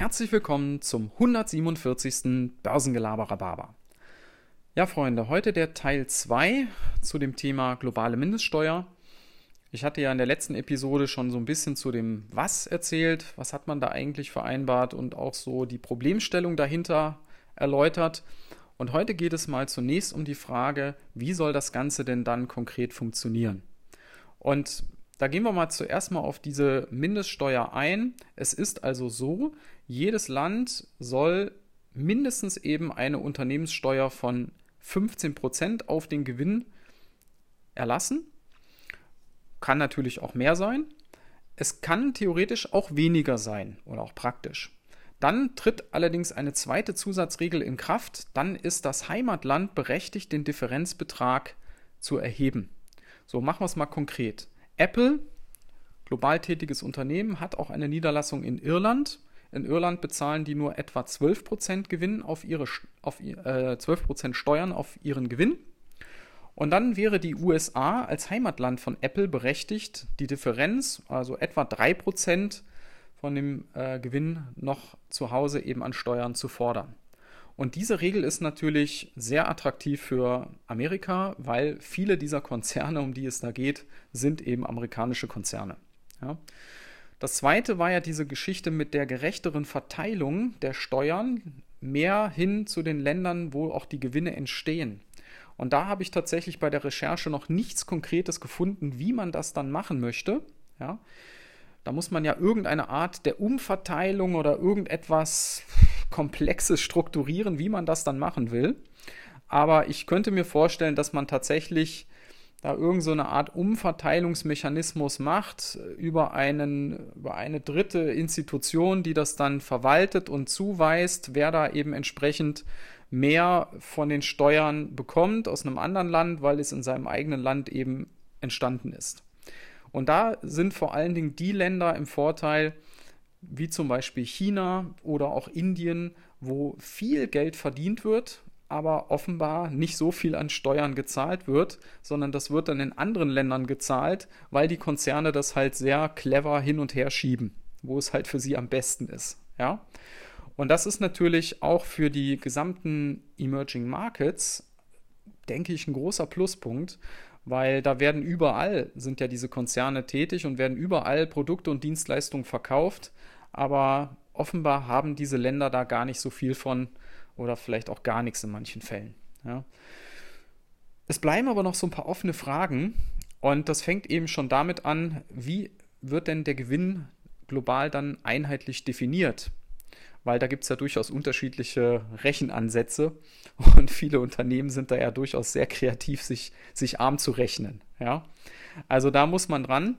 herzlich willkommen zum 147. Börsengelaber Rhabarber. Ja, Freunde, heute der Teil 2 zu dem Thema globale Mindeststeuer. Ich hatte ja in der letzten Episode schon so ein bisschen zu dem Was erzählt, was hat man da eigentlich vereinbart und auch so die Problemstellung dahinter erläutert. Und heute geht es mal zunächst um die Frage, wie soll das Ganze denn dann konkret funktionieren? Und da gehen wir mal zuerst mal auf diese Mindeststeuer ein. Es ist also so, jedes Land soll mindestens eben eine Unternehmenssteuer von 15% auf den Gewinn erlassen. Kann natürlich auch mehr sein. Es kann theoretisch auch weniger sein oder auch praktisch. Dann tritt allerdings eine zweite Zusatzregel in Kraft. Dann ist das Heimatland berechtigt, den Differenzbetrag zu erheben. So, machen wir es mal konkret. Apple, global tätiges Unternehmen, hat auch eine Niederlassung in Irland. In Irland bezahlen die nur etwa 12% Gewinn auf ihre auf, äh, 12% Steuern auf ihren Gewinn. Und dann wäre die USA als Heimatland von Apple berechtigt, die Differenz, also etwa 3% von dem äh, Gewinn noch zu Hause eben an Steuern zu fordern. Und diese Regel ist natürlich sehr attraktiv für Amerika, weil viele dieser Konzerne, um die es da geht, sind eben amerikanische Konzerne. Ja. Das zweite war ja diese Geschichte mit der gerechteren Verteilung der Steuern mehr hin zu den Ländern, wo auch die Gewinne entstehen. Und da habe ich tatsächlich bei der Recherche noch nichts Konkretes gefunden, wie man das dann machen möchte. Ja. Da muss man ja irgendeine Art der Umverteilung oder irgendetwas Komplexes strukturieren, wie man das dann machen will. Aber ich könnte mir vorstellen, dass man tatsächlich da irgend so Art Umverteilungsmechanismus macht über, einen, über eine dritte Institution, die das dann verwaltet und zuweist, wer da eben entsprechend mehr von den Steuern bekommt aus einem anderen Land, weil es in seinem eigenen Land eben entstanden ist. Und da sind vor allen Dingen die Länder im Vorteil, wie zum Beispiel China oder auch Indien, wo viel Geld verdient wird, aber offenbar nicht so viel an Steuern gezahlt wird, sondern das wird dann in anderen Ländern gezahlt, weil die Konzerne das halt sehr clever hin und her schieben, wo es halt für sie am besten ist. Ja? Und das ist natürlich auch für die gesamten Emerging Markets, denke ich, ein großer Pluspunkt, weil da werden überall, sind ja diese Konzerne tätig und werden überall Produkte und Dienstleistungen verkauft, aber offenbar haben diese Länder da gar nicht so viel von oder vielleicht auch gar nichts in manchen Fällen. Ja. Es bleiben aber noch so ein paar offene Fragen und das fängt eben schon damit an, wie wird denn der Gewinn global dann einheitlich definiert? Weil da gibt es ja durchaus unterschiedliche Rechenansätze und viele Unternehmen sind da ja durchaus sehr kreativ, sich, sich arm zu rechnen. Ja? Also da muss man dran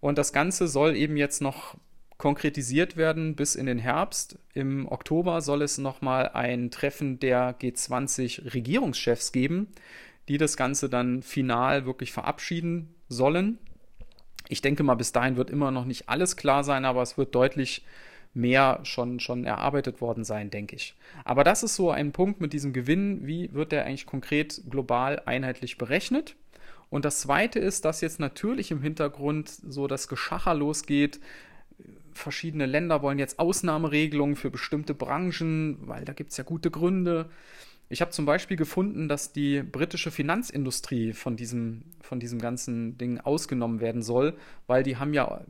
und das Ganze soll eben jetzt noch konkretisiert werden bis in den Herbst. Im Oktober soll es nochmal ein Treffen der G20 Regierungschefs geben, die das Ganze dann final wirklich verabschieden sollen. Ich denke mal, bis dahin wird immer noch nicht alles klar sein, aber es wird deutlich mehr schon, schon erarbeitet worden sein, denke ich. Aber das ist so ein Punkt mit diesem Gewinn. Wie wird der eigentlich konkret global einheitlich berechnet? Und das Zweite ist, dass jetzt natürlich im Hintergrund so das Geschacher losgeht. Verschiedene Länder wollen jetzt Ausnahmeregelungen für bestimmte Branchen, weil da gibt es ja gute Gründe. Ich habe zum Beispiel gefunden, dass die britische Finanzindustrie von diesem, von diesem ganzen Ding ausgenommen werden soll, weil die haben ja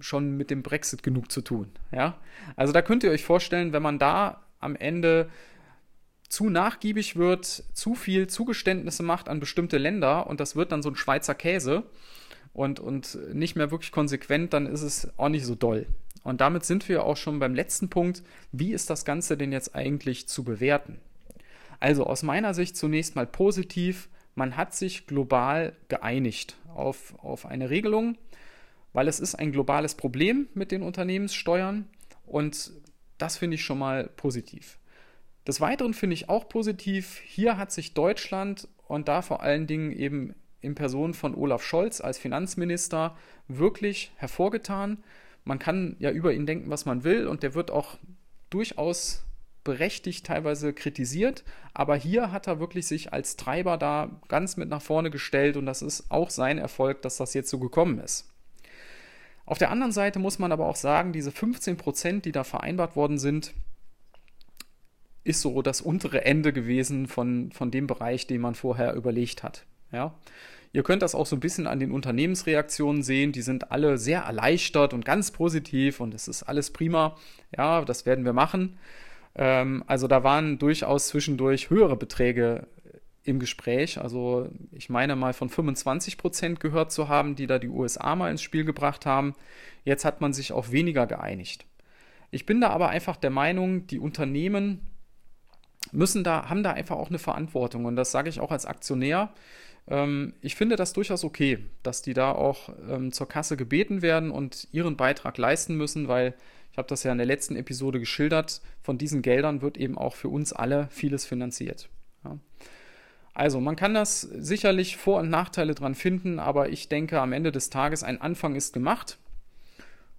schon mit dem Brexit genug zu tun. Ja? Also da könnt ihr euch vorstellen, wenn man da am Ende zu nachgiebig wird, zu viel Zugeständnisse macht an bestimmte Länder und das wird dann so ein Schweizer Käse und, und nicht mehr wirklich konsequent, dann ist es auch nicht so doll. Und damit sind wir auch schon beim letzten Punkt. Wie ist das Ganze denn jetzt eigentlich zu bewerten? Also aus meiner Sicht zunächst mal positiv. Man hat sich global geeinigt auf, auf eine Regelung, weil es ist ein globales Problem mit den Unternehmenssteuern und das finde ich schon mal positiv. Des Weiteren finde ich auch positiv, hier hat sich Deutschland und da vor allen Dingen eben in Person von Olaf Scholz als Finanzminister wirklich hervorgetan. Man kann ja über ihn denken, was man will und der wird auch durchaus berechtigt teilweise kritisiert, aber hier hat er wirklich sich als Treiber da ganz mit nach vorne gestellt und das ist auch sein Erfolg, dass das jetzt so gekommen ist. Auf der anderen Seite muss man aber auch sagen, diese 15 Prozent, die da vereinbart worden sind, ist so das untere Ende gewesen von, von dem Bereich, den man vorher überlegt hat. Ja. Ihr könnt das auch so ein bisschen an den Unternehmensreaktionen sehen. Die sind alle sehr erleichtert und ganz positiv und es ist alles prima. Ja, das werden wir machen. Ähm, also da waren durchaus zwischendurch höhere Beträge im Gespräch. Also ich meine mal von 25 Prozent gehört zu haben, die da die USA mal ins Spiel gebracht haben. Jetzt hat man sich auf weniger geeinigt. Ich bin da aber einfach der Meinung, die Unternehmen müssen da, haben da einfach auch eine Verantwortung. Und das sage ich auch als Aktionär. Ähm, ich finde das durchaus okay, dass die da auch ähm, zur Kasse gebeten werden und ihren Beitrag leisten müssen, weil ich habe das ja in der letzten Episode geschildert, von diesen Geldern wird eben auch für uns alle vieles finanziert. Ja. Also man kann das sicherlich Vor- und Nachteile dran finden, aber ich denke am Ende des Tages ein Anfang ist gemacht.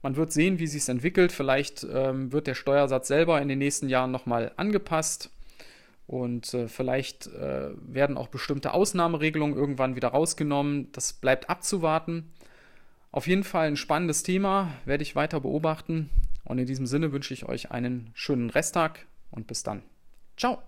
Man wird sehen, wie sich es entwickelt. Vielleicht ähm, wird der Steuersatz selber in den nächsten Jahren nochmal angepasst. Und äh, vielleicht äh, werden auch bestimmte Ausnahmeregelungen irgendwann wieder rausgenommen. Das bleibt abzuwarten. Auf jeden Fall ein spannendes Thema, werde ich weiter beobachten. Und in diesem Sinne wünsche ich euch einen schönen Resttag und bis dann. Ciao.